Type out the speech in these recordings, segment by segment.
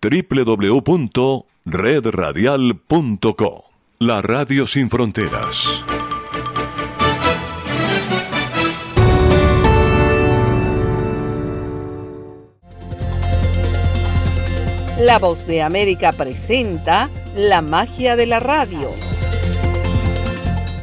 www.redradial.co. La Radio Sin Fronteras. La voz de América presenta La magia de la radio.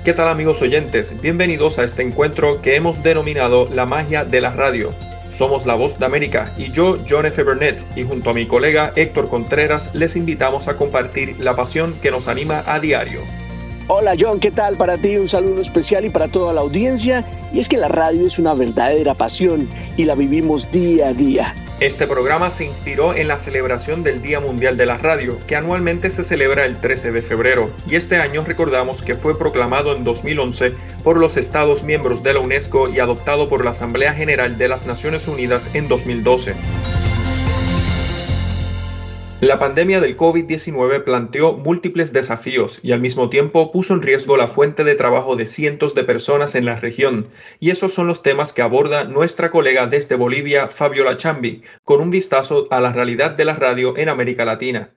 ¿Qué tal amigos oyentes? Bienvenidos a este encuentro que hemos denominado La magia de la radio. Somos La Voz de América y yo, John F. Burnett, y junto a mi colega Héctor Contreras les invitamos a compartir la pasión que nos anima a diario. Hola John, ¿qué tal? Para ti un saludo especial y para toda la audiencia. Y es que la radio es una verdadera pasión y la vivimos día a día. Este programa se inspiró en la celebración del Día Mundial de la Radio, que anualmente se celebra el 13 de febrero, y este año recordamos que fue proclamado en 2011 por los Estados miembros de la UNESCO y adoptado por la Asamblea General de las Naciones Unidas en 2012. La pandemia del COVID-19 planteó múltiples desafíos y al mismo tiempo puso en riesgo la fuente de trabajo de cientos de personas en la región, y esos son los temas que aborda nuestra colega desde Bolivia, Fabiola Chambi, con un vistazo a la realidad de la radio en América Latina.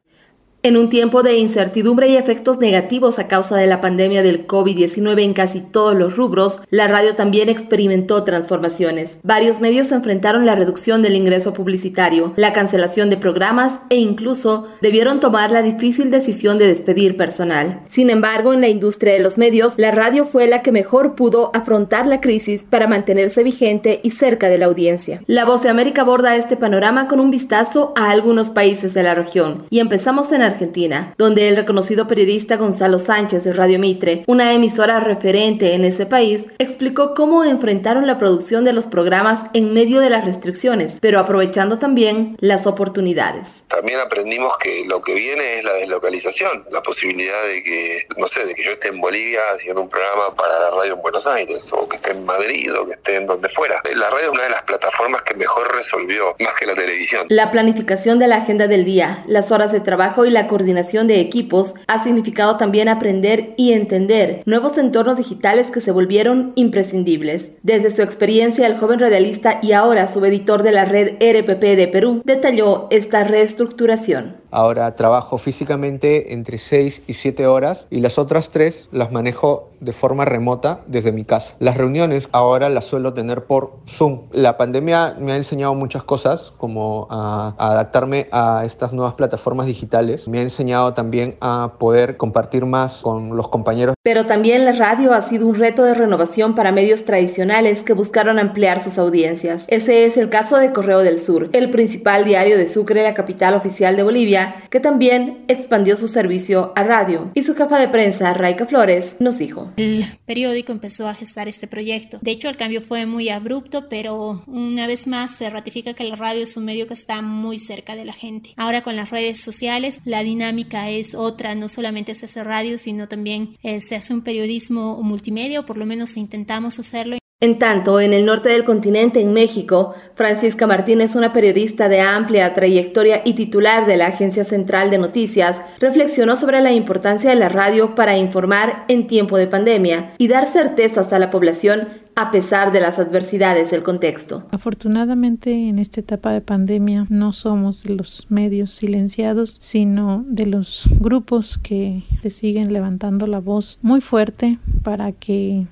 En un tiempo de incertidumbre y efectos negativos a causa de la pandemia del COVID-19 en casi todos los rubros, la radio también experimentó transformaciones. Varios medios enfrentaron la reducción del ingreso publicitario, la cancelación de programas e incluso debieron tomar la difícil decisión de despedir personal. Sin embargo, en la industria de los medios, la radio fue la que mejor pudo afrontar la crisis para mantenerse vigente y cerca de la audiencia. La Voz de América aborda este panorama con un vistazo a algunos países de la región y empezamos en Argentina, donde el reconocido periodista Gonzalo Sánchez de Radio Mitre, una emisora referente en ese país, explicó cómo enfrentaron la producción de los programas en medio de las restricciones, pero aprovechando también las oportunidades. También aprendimos que lo que viene es la deslocalización, la posibilidad de que, no sé, de que yo esté en Bolivia haciendo un programa para la radio en Buenos Aires, o que esté en Madrid, o que esté en donde fuera. La radio es una de las plataformas que mejor resolvió, más que la televisión. La planificación de la agenda del día, las horas de trabajo y la coordinación de equipos ha significado también aprender y entender nuevos entornos digitales que se volvieron imprescindibles. Desde su experiencia, el joven radialista y ahora subeditor de la red RPP de Perú detalló esta reestructuración. Ahora trabajo físicamente entre 6 y 7 horas y las otras 3 las manejo de forma remota desde mi casa. Las reuniones ahora las suelo tener por Zoom. La pandemia me ha enseñado muchas cosas, como a, adaptarme a estas nuevas plataformas digitales. Me ha enseñado también a poder compartir más con los compañeros. Pero también la radio ha sido un reto de renovación para medios tradicionales que buscaron ampliar sus audiencias. Ese es el caso de Correo del Sur, el principal diario de Sucre, la capital oficial de Bolivia, que también expandió su servicio a radio. Y su jefa de prensa, Raika Flores, nos dijo. El periódico empezó a gestar este proyecto. De hecho, el cambio fue muy abrupto, pero una vez más se ratifica que la radio es un medio que está muy cerca de la gente. Ahora con las redes sociales, la dinámica es otra. No solamente se hace radio, sino también eh, se hace un periodismo multimedia, por lo menos intentamos hacerlo. En tanto, en el norte del continente, en México, Francisca Martínez, una periodista de amplia trayectoria y titular de la Agencia Central de Noticias, reflexionó sobre la importancia de la radio para informar en tiempo de pandemia y dar certezas a la población a pesar de las adversidades del contexto. Afortunadamente en esta etapa de pandemia no somos de los medios silenciados, sino de los grupos que siguen levantando la voz muy fuerte para que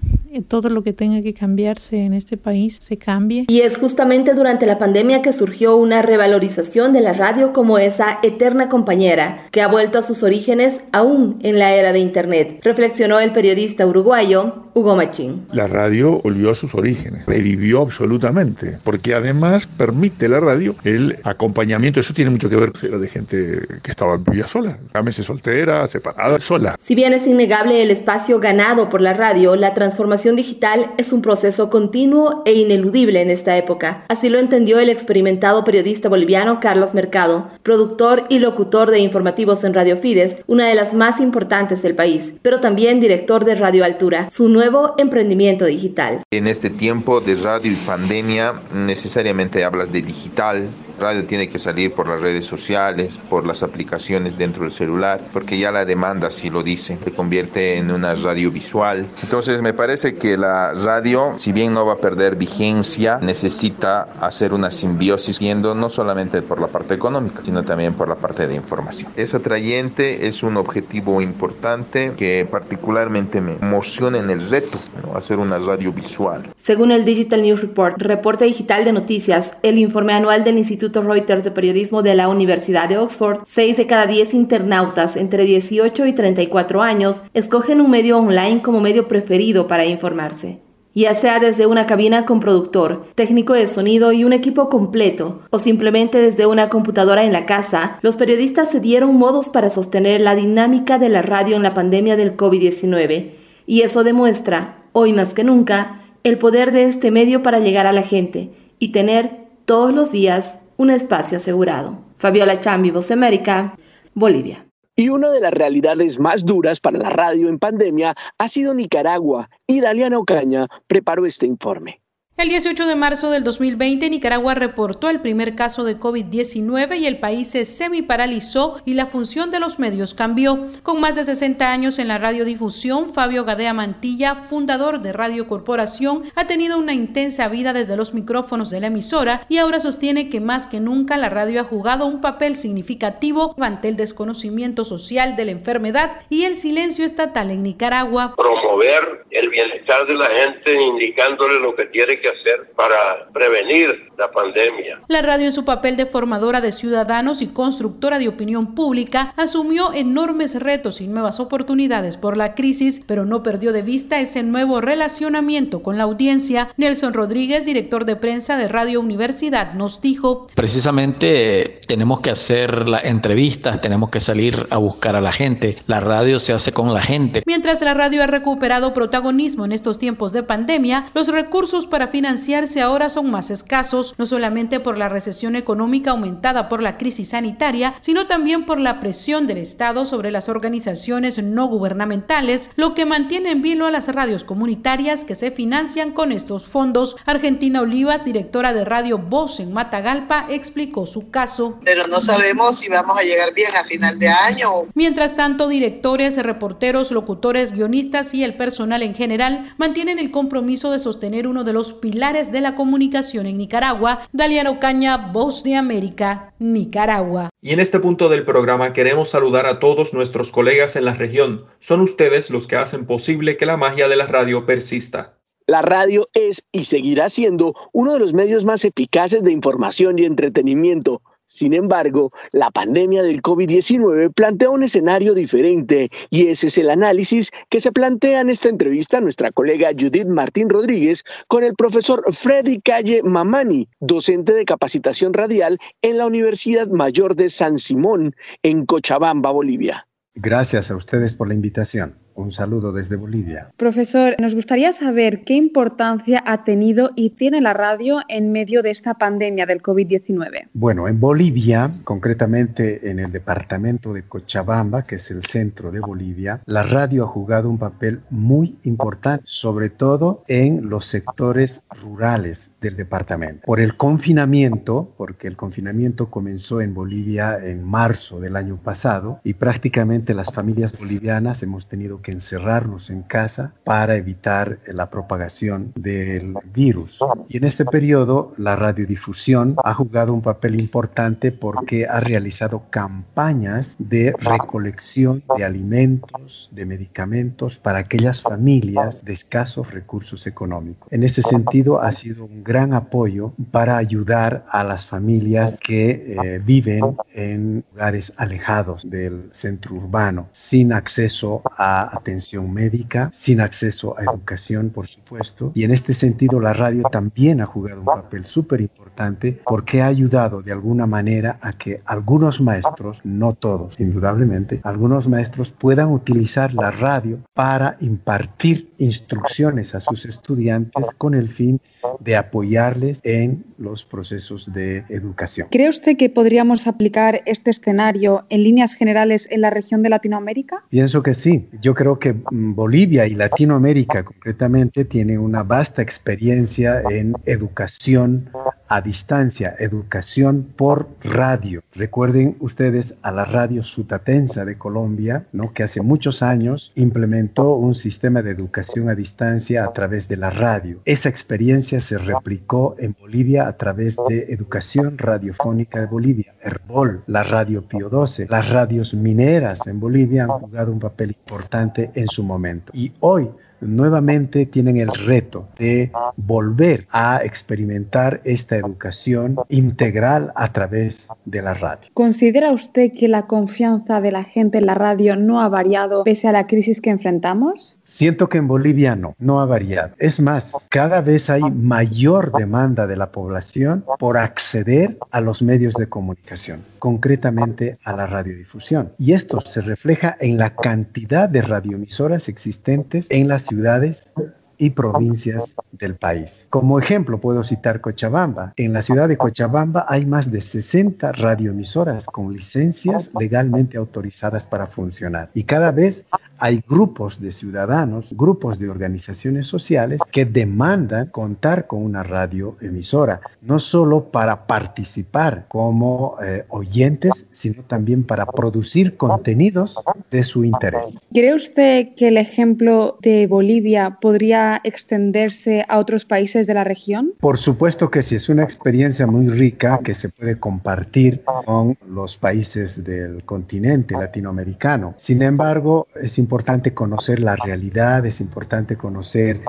todo lo que tenga que cambiarse en este país se cambie. Y es justamente durante la pandemia que surgió una revalorización de la radio como esa eterna compañera que ha vuelto a sus orígenes aún en la era de Internet, reflexionó el periodista uruguayo Hugo Machín. La radio volvió a sus orígenes, revivió absolutamente, porque además permite la radio el acompañamiento, eso tiene mucho que ver con de gente que estaba vivía sola, meses soltera, separada, sola. Si bien es innegable el espacio ganado por la radio, la transformación digital es un proceso continuo e ineludible en esta época. Así lo entendió el experimentado periodista boliviano Carlos Mercado, productor y locutor de informativos en Radio Fides, una de las más importantes del país, pero también director de Radio Altura, su nuevo emprendimiento digital. En este tiempo de radio y pandemia, necesariamente hablas de digital. Radio tiene que salir por las redes sociales, por las aplicaciones dentro del celular, porque ya la demanda así lo dice, se convierte en una radio visual. Entonces me parece parece que la radio, si bien no va a perder vigencia, necesita hacer una simbiosis yendo no solamente por la parte económica, sino también por la parte de información. Es atrayente, es un objetivo importante que particularmente me emociona en el reto, hacer una radio visual. Según el Digital News Report, reporte digital de noticias, el informe anual del Instituto Reuters de Periodismo de la Universidad de Oxford, 6 de cada 10 internautas entre 18 y 34 años escogen un medio online como medio preferido para informarse ya sea desde una cabina con productor, técnico de sonido y un equipo completo, o simplemente desde una computadora en la casa, los periodistas se dieron modos para sostener la dinámica de la radio en la pandemia del COVID-19. Y eso demuestra, hoy más que nunca, el poder de este medio para llegar a la gente y tener todos los días un espacio asegurado. Fabiola Chambi, Voz América, Bolivia. Y una de las realidades más duras para la radio en pandemia ha sido Nicaragua, y Daliana Ocaña preparó este informe. El 18 de marzo del 2020, Nicaragua reportó el primer caso de COVID-19 y el país se semiparalizó y la función de los medios cambió. Con más de 60 años en la radiodifusión, Fabio Gadea Mantilla, fundador de Radio Corporación, ha tenido una intensa vida desde los micrófonos de la emisora y ahora sostiene que más que nunca la radio ha jugado un papel significativo ante el desconocimiento social de la enfermedad y el silencio estatal en Nicaragua. Promover el bienestar de la gente indicándole lo que tiene que hacer para prevenir la pandemia. La radio en su papel de formadora de ciudadanos y constructora de opinión pública asumió enormes retos y nuevas oportunidades por la crisis, pero no perdió de vista ese nuevo relacionamiento con la audiencia. Nelson Rodríguez, director de prensa de Radio Universidad, nos dijo. Precisamente tenemos que hacer las entrevistas, tenemos que salir a buscar a la gente. La radio se hace con la gente. Mientras la radio ha recuperado protagonismo en estos tiempos de pandemia, los recursos para financiarse ahora son más escasos, no solamente por la recesión económica aumentada por la crisis sanitaria, sino también por la presión del Estado sobre las organizaciones no gubernamentales, lo que mantiene en vilo a las radios comunitarias que se financian con estos fondos. Argentina Olivas, directora de Radio Voz en Matagalpa, explicó su caso. Pero no sabemos si vamos a llegar bien a final de año. Mientras tanto, directores, reporteros, locutores, guionistas y el personal en general mantienen el compromiso de sostener uno de los pilares de la comunicación en Nicaragua. Daliano Ocaña, Voz de América, Nicaragua. Y en este punto del programa queremos saludar a todos nuestros colegas en la región. Son ustedes los que hacen posible que la magia de la radio persista. La radio es y seguirá siendo uno de los medios más eficaces de información y entretenimiento. Sin embargo, la pandemia del COVID-19 plantea un escenario diferente y ese es el análisis que se plantea en esta entrevista nuestra colega Judith Martín Rodríguez con el profesor Freddy Calle Mamani, docente de capacitación radial en la Universidad Mayor de San Simón, en Cochabamba, Bolivia. Gracias a ustedes por la invitación. Un saludo desde Bolivia. Profesor, nos gustaría saber qué importancia ha tenido y tiene la radio en medio de esta pandemia del COVID-19. Bueno, en Bolivia, concretamente en el departamento de Cochabamba, que es el centro de Bolivia, la radio ha jugado un papel muy importante, sobre todo en los sectores rurales del departamento. Por el confinamiento, porque el confinamiento comenzó en Bolivia en marzo del año pasado y prácticamente las familias bolivianas hemos tenido que encerrarnos en casa para evitar la propagación del virus. Y en este periodo la radiodifusión ha jugado un papel importante porque ha realizado campañas de recolección de alimentos, de medicamentos para aquellas familias de escasos recursos económicos. En ese sentido ha sido un gran apoyo para ayudar a las familias que eh, viven en lugares alejados del centro urbano, sin acceso a atención médica, sin acceso a educación, por supuesto. Y en este sentido, la radio también ha jugado un papel súper importante porque ha ayudado de alguna manera a que algunos maestros, no todos, indudablemente, algunos maestros puedan utilizar la radio para impartir instrucciones a sus estudiantes con el fin de apoyarles en los procesos de educación. ¿Cree usted que podríamos aplicar este escenario en líneas generales en la región de Latinoamérica? Pienso que sí. Yo creo que mm, Bolivia y Latinoamérica concretamente tienen una vasta experiencia en educación a distancia, educación por radio. Recuerden ustedes a la radio Sutatensa de Colombia, ¿no? que hace muchos años implementó un sistema de educación a distancia a través de la radio. Esa experiencia se replicó en Bolivia a través de Educación Radiofónica de Bolivia, Herbol, la radio Pío 12, las radios mineras en Bolivia han jugado un papel importante en su momento. Y hoy nuevamente tienen el reto de volver a experimentar esta educación integral a través de la radio. ¿Considera usted que la confianza de la gente en la radio no ha variado pese a la crisis que enfrentamos? Siento que en Bolivia no, no ha variado. Es más, cada vez hay mayor demanda de la población por acceder a los medios de comunicación, concretamente a la radiodifusión. Y esto se refleja en la cantidad de radioemisoras existentes en las ciudades y provincias del país. Como ejemplo puedo citar Cochabamba. En la ciudad de Cochabamba hay más de 60 radioemisoras con licencias legalmente autorizadas para funcionar y cada vez hay grupos de ciudadanos, grupos de organizaciones sociales que demandan contar con una radioemisora, no solo para participar como eh, oyentes, sino también para producir contenidos de su interés. ¿Cree usted que el ejemplo de Bolivia podría extenderse a otros países de la región? Por supuesto que sí, es una experiencia muy rica que se puede compartir con los países del continente latinoamericano. Sin embargo, es importante conocer la realidad, es importante conocer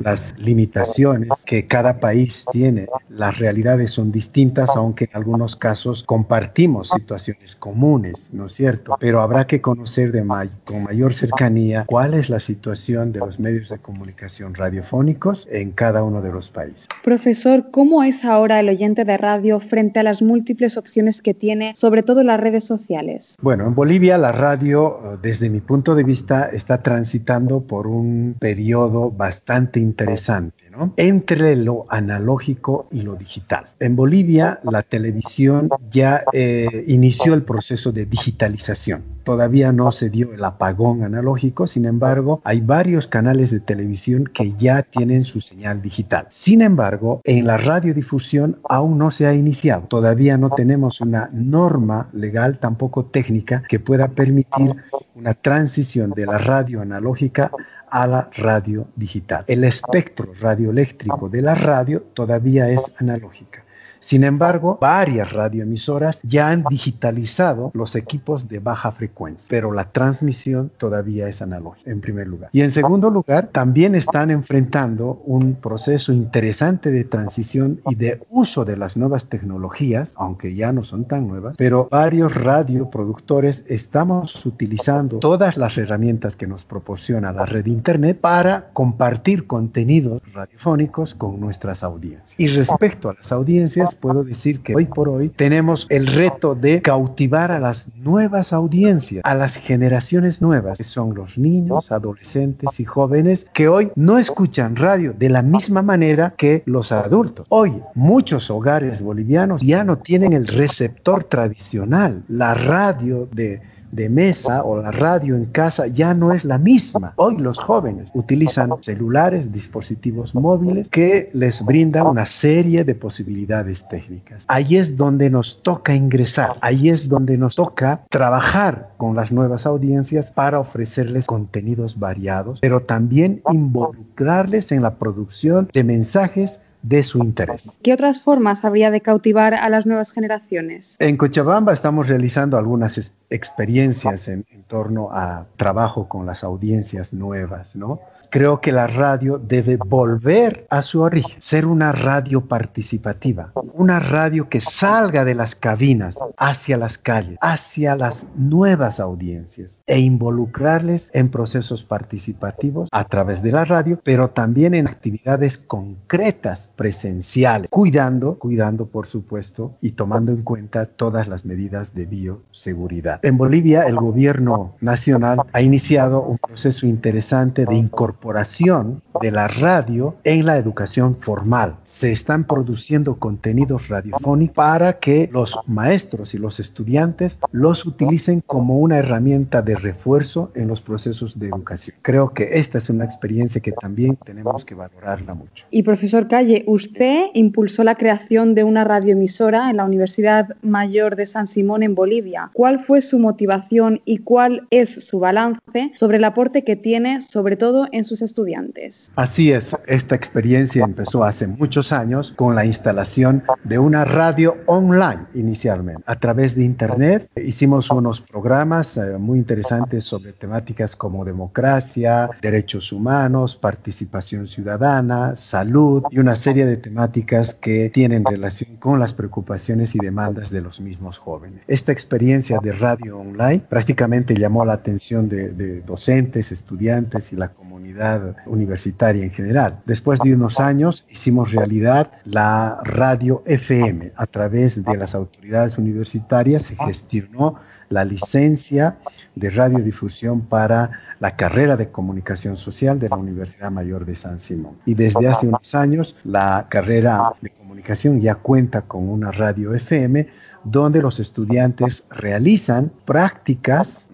las limitaciones que cada país tiene. Las realidades son distintas, aunque en algunos casos compartimos situaciones comunes, ¿no es cierto? Pero habrá que conocer de con mayor cercanía cuál es la situación de los medios de comunicación radiofónicos en cada uno de los países. Profesor, ¿cómo es ahora el oyente de radio frente a las múltiples opciones que tiene, sobre todo las redes sociales? Bueno, en Bolivia la radio, desde mi punto de vista, está transitando por un periodo bastante interesante entre lo analógico y lo digital. En Bolivia la televisión ya eh, inició el proceso de digitalización. Todavía no se dio el apagón analógico, sin embargo, hay varios canales de televisión que ya tienen su señal digital. Sin embargo, en la radiodifusión aún no se ha iniciado. Todavía no tenemos una norma legal, tampoco técnica, que pueda permitir una transición de la radio analógica a la radio digital. El espectro radioeléctrico de la radio todavía es analógica. Sin embargo, varias radioemisoras ya han digitalizado los equipos de baja frecuencia, pero la transmisión todavía es analógica, en primer lugar. Y en segundo lugar, también están enfrentando un proceso interesante de transición y de uso de las nuevas tecnologías, aunque ya no son tan nuevas, pero varios radioproductores estamos utilizando todas las herramientas que nos proporciona la red Internet para compartir contenidos radiofónicos con nuestras audiencias. Y respecto a las audiencias, puedo decir que hoy por hoy tenemos el reto de cautivar a las nuevas audiencias, a las generaciones nuevas, que son los niños, adolescentes y jóvenes, que hoy no escuchan radio de la misma manera que los adultos. Hoy muchos hogares bolivianos ya no tienen el receptor tradicional, la radio de de mesa o la radio en casa ya no es la misma. Hoy los jóvenes utilizan celulares, dispositivos móviles que les brindan una serie de posibilidades técnicas. Ahí es donde nos toca ingresar, ahí es donde nos toca trabajar con las nuevas audiencias para ofrecerles contenidos variados, pero también involucrarles en la producción de mensajes de su interés. ¿Qué otras formas habría de cautivar a las nuevas generaciones? En Cochabamba estamos realizando algunas experiencias en, en torno a trabajo con las audiencias nuevas, ¿no? Creo que la radio debe volver a su origen, ser una radio participativa, una radio que salga de las cabinas hacia las calles, hacia las nuevas audiencias e involucrarles en procesos participativos a través de la radio, pero también en actividades concretas, presenciales, cuidando, cuidando por supuesto y tomando en cuenta todas las medidas de bioseguridad. En Bolivia el gobierno nacional ha iniciado un proceso interesante de incorporación incorporación de la radio en la educación formal. Se están produciendo contenidos radiofónicos para que los maestros y los estudiantes los utilicen como una herramienta de refuerzo en los procesos de educación. Creo que esta es una experiencia que también tenemos que valorarla mucho. Y profesor Calle, usted impulsó la creación de una radioemisora en la Universidad Mayor de San Simón en Bolivia. ¿Cuál fue su motivación y cuál es su balance sobre el aporte que tiene, sobre todo en sus estudiantes? Así es, esta experiencia empezó hace muchos años con la instalación de una radio online inicialmente. A través de Internet hicimos unos programas eh, muy interesantes sobre temáticas como democracia, derechos humanos, participación ciudadana, salud y una serie de temáticas que tienen relación con las preocupaciones y demandas de los mismos jóvenes. Esta experiencia de radio online prácticamente llamó la atención de, de docentes, estudiantes y la comunidad universitaria en general. Después de unos años hicimos realidad la radio FM. A través de las autoridades universitarias se gestionó la licencia de radiodifusión para la carrera de comunicación social de la Universidad Mayor de San Simón. Y desde hace unos años la carrera de comunicación ya cuenta con una radio FM donde los estudiantes realizan prácticas,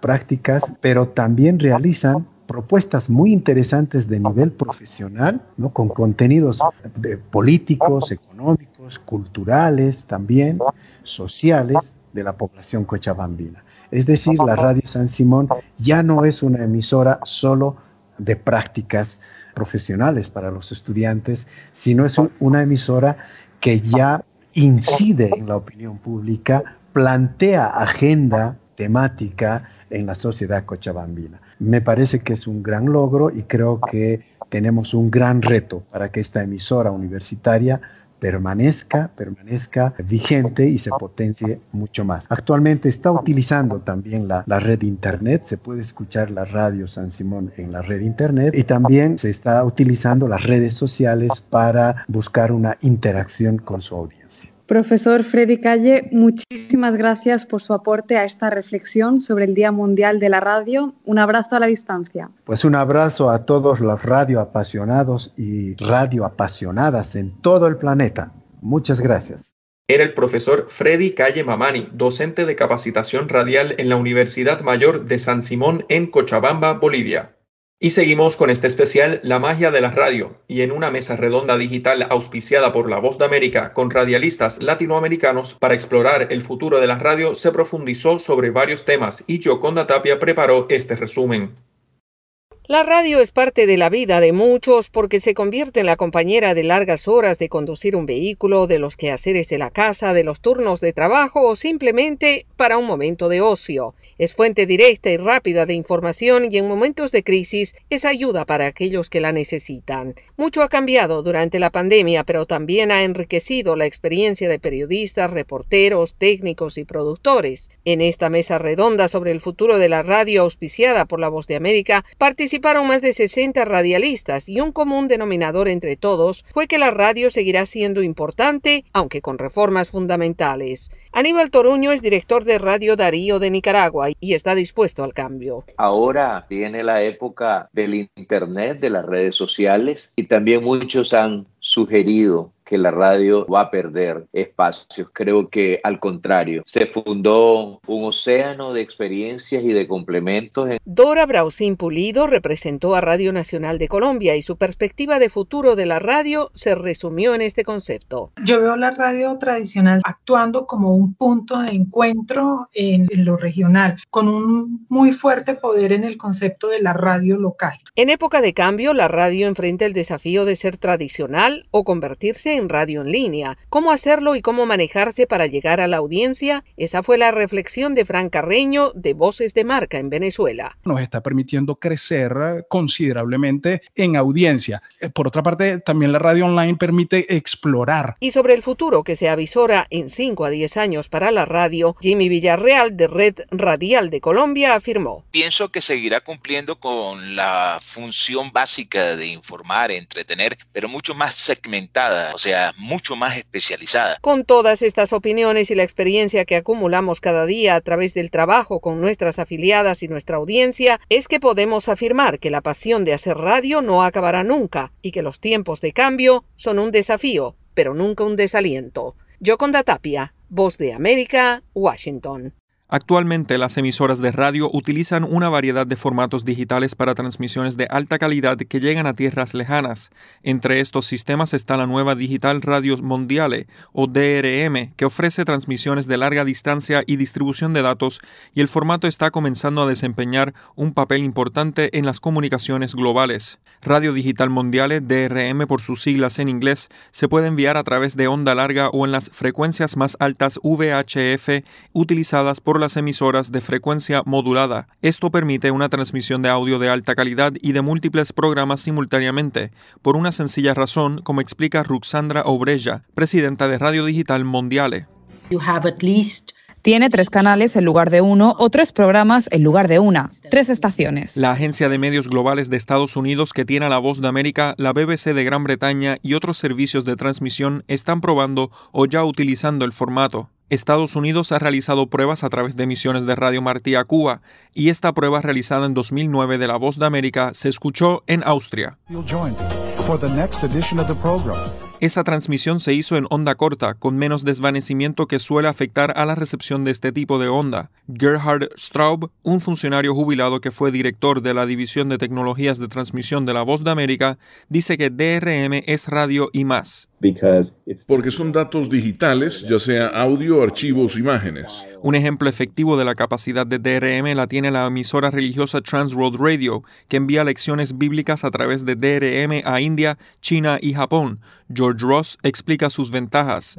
prácticas, pero también realizan propuestas muy interesantes de nivel profesional, ¿no? con contenidos políticos, económicos, culturales también, sociales de la población cochabambina. Es decir, la Radio San Simón ya no es una emisora solo de prácticas profesionales para los estudiantes, sino es una emisora que ya incide en la opinión pública, plantea agenda temática en la sociedad cochabambina. Me parece que es un gran logro y creo que tenemos un gran reto para que esta emisora universitaria permanezca, permanezca vigente y se potencie mucho más. Actualmente está utilizando también la, red internet, se puede escuchar la radio San Simón en la red internet y también se está utilizando las redes sociales para buscar una interacción con su audiencia. Profesor Freddy Calle, muchísimas gracias por su aporte a esta reflexión sobre el Día Mundial de la Radio. Un abrazo a la distancia. Pues un abrazo a todos los radioapasionados y radioapasionadas en todo el planeta. Muchas gracias. Era el profesor Freddy Calle Mamani, docente de capacitación radial en la Universidad Mayor de San Simón en Cochabamba, Bolivia. Y seguimos con este especial La magia de la radio y en una mesa redonda digital auspiciada por La Voz de América con radialistas latinoamericanos para explorar el futuro de la radio se profundizó sobre varios temas y Yoconda Tapia preparó este resumen. La radio es parte de la vida de muchos porque se convierte en la compañera de largas horas de conducir un vehículo, de los quehaceres de la casa, de los turnos de trabajo o simplemente para un momento de ocio. Es fuente directa y rápida de información y en momentos de crisis es ayuda para aquellos que la necesitan. Mucho ha cambiado durante la pandemia, pero también ha enriquecido la experiencia de periodistas, reporteros, técnicos y productores. En esta mesa redonda sobre el futuro de la radio auspiciada por La Voz de América participa participaron más de 60 radialistas y un común denominador entre todos fue que la radio seguirá siendo importante, aunque con reformas fundamentales. Aníbal Toruño es director de Radio Darío de Nicaragua y está dispuesto al cambio. Ahora viene la época del Internet, de las redes sociales y también muchos han sugerido que la radio va a perder espacios. Creo que al contrario, se fundó un océano de experiencias y de complementos. Dora Brausín Pulido representó a Radio Nacional de Colombia y su perspectiva de futuro de la radio se resumió en este concepto. Yo veo la radio tradicional actuando como un punto de encuentro en, en lo regional, con un muy fuerte poder en el concepto de la radio local. En época de cambio, la radio enfrenta el desafío de ser tradicional o convertirse en radio en línea. ¿Cómo hacerlo y cómo manejarse para llegar a la audiencia? Esa fue la reflexión de Fran Carreño de Voces de Marca en Venezuela. Nos está permitiendo crecer considerablemente en audiencia. Por otra parte, también la radio online permite explorar. Y sobre el futuro que se avisora en 5 a 10 años para la radio, Jimmy Villarreal de Red Radial de Colombia afirmó. Pienso que seguirá cumpliendo con la función básica de informar, entretener, pero mucho más segmentada. O sea, sea más especializada. Con todas estas opiniones y la experiencia que acumulamos cada día a través del trabajo con nuestras afiliadas y nuestra audiencia, es que podemos afirmar que la pasión de hacer radio no acabará nunca y que los tiempos de cambio son un desafío, pero nunca un desaliento. Yoconda Tapia, Voz de América, Washington. Actualmente las emisoras de radio utilizan una variedad de formatos digitales para transmisiones de alta calidad que llegan a tierras lejanas. Entre estos sistemas está la nueva Digital Radio Mondiale o DRM, que ofrece transmisiones de larga distancia y distribución de datos y el formato está comenzando a desempeñar un papel importante en las comunicaciones globales. Radio Digital Mondiale DRM por sus siglas en inglés se puede enviar a través de onda larga o en las frecuencias más altas VHF utilizadas por las emisoras de frecuencia modulada. Esto permite una transmisión de audio de alta calidad y de múltiples programas simultáneamente, por una sencilla razón, como explica Ruxandra Obreja, presidenta de Radio Digital Mondiale. Tiene tres canales en lugar de uno o tres programas en lugar de una, tres estaciones. La agencia de medios globales de Estados Unidos que tiene a la voz de América, la BBC de Gran Bretaña y otros servicios de transmisión están probando o ya utilizando el formato. Estados Unidos ha realizado pruebas a través de emisiones de Radio Martí a Cuba y esta prueba realizada en 2009 de La Voz de América se escuchó en Austria. Esa transmisión se hizo en onda corta, con menos desvanecimiento que suele afectar a la recepción de este tipo de onda. Gerhard Straub, un funcionario jubilado que fue director de la División de Tecnologías de Transmisión de la Voz de América, dice que DRM es radio y más. Porque son datos digitales, ya sea audio, archivos, imágenes. Un ejemplo efectivo de la capacidad de DRM la tiene la emisora religiosa Transworld Radio, que envía lecciones bíblicas a través de DRM a India, China y Japón. George Ross explica sus ventajas.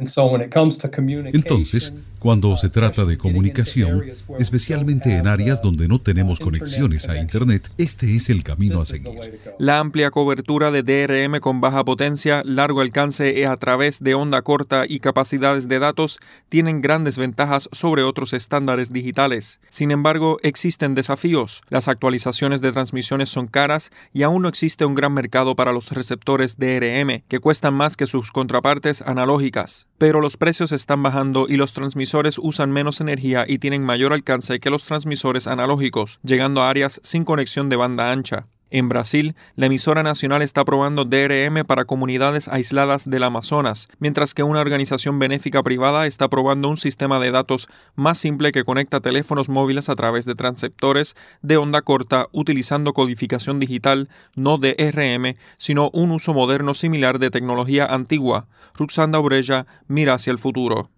Entonces, cuando se trata de comunicación, especialmente en áreas donde no tenemos conexiones a Internet, este es el camino a seguir. La amplia cobertura de DRM con baja potencia, largo alcance a través de onda corta y capacidades de datos tienen grandes ventajas sobre otros estándares digitales. Sin embargo, existen desafíos. Las actualizaciones de transmisiones son caras y aún no existe un gran mercado para los receptores DRM, que cuestan más que sus contrapartes analógicas. Pero los precios están bajando y los transmisores usan menos energía y tienen mayor alcance que los transmisores analógicos, llegando a áreas sin conexión de banda ancha. En Brasil, la emisora nacional está probando DRM para comunidades aisladas del Amazonas, mientras que una organización benéfica privada está probando un sistema de datos más simple que conecta teléfonos móviles a través de transceptores de onda corta utilizando codificación digital, no DRM, sino un uso moderno similar de tecnología antigua. Ruxanda Obrella mira hacia el futuro.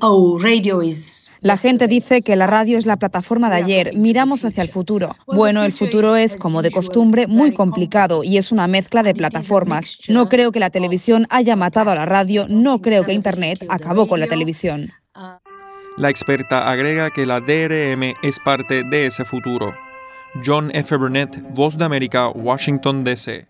Oh, la gente dice que la radio es la plataforma de ayer, miramos hacia el futuro. Bueno, el futuro es, como de costumbre, muy complicado y es una mezcla de plataformas. No creo que la televisión haya matado a la radio, no creo que Internet acabó con la televisión. La experta agrega que la DRM es parte de ese futuro. John F. Burnett, Voz de América, Washington, D.C.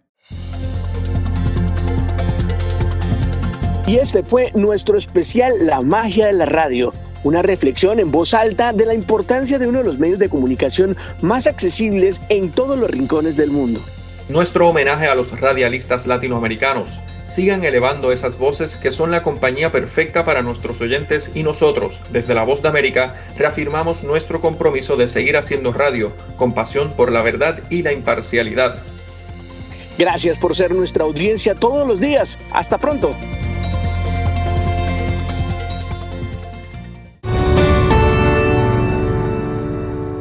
Y este fue nuestro especial La magia de la radio. Una reflexión en voz alta de la importancia de uno de los medios de comunicación más accesibles en todos los rincones del mundo. Nuestro homenaje a los radialistas latinoamericanos. Sigan elevando esas voces que son la compañía perfecta para nuestros oyentes y nosotros, desde la Voz de América, reafirmamos nuestro compromiso de seguir haciendo radio, con pasión por la verdad y la imparcialidad. Gracias por ser nuestra audiencia todos los días. Hasta pronto.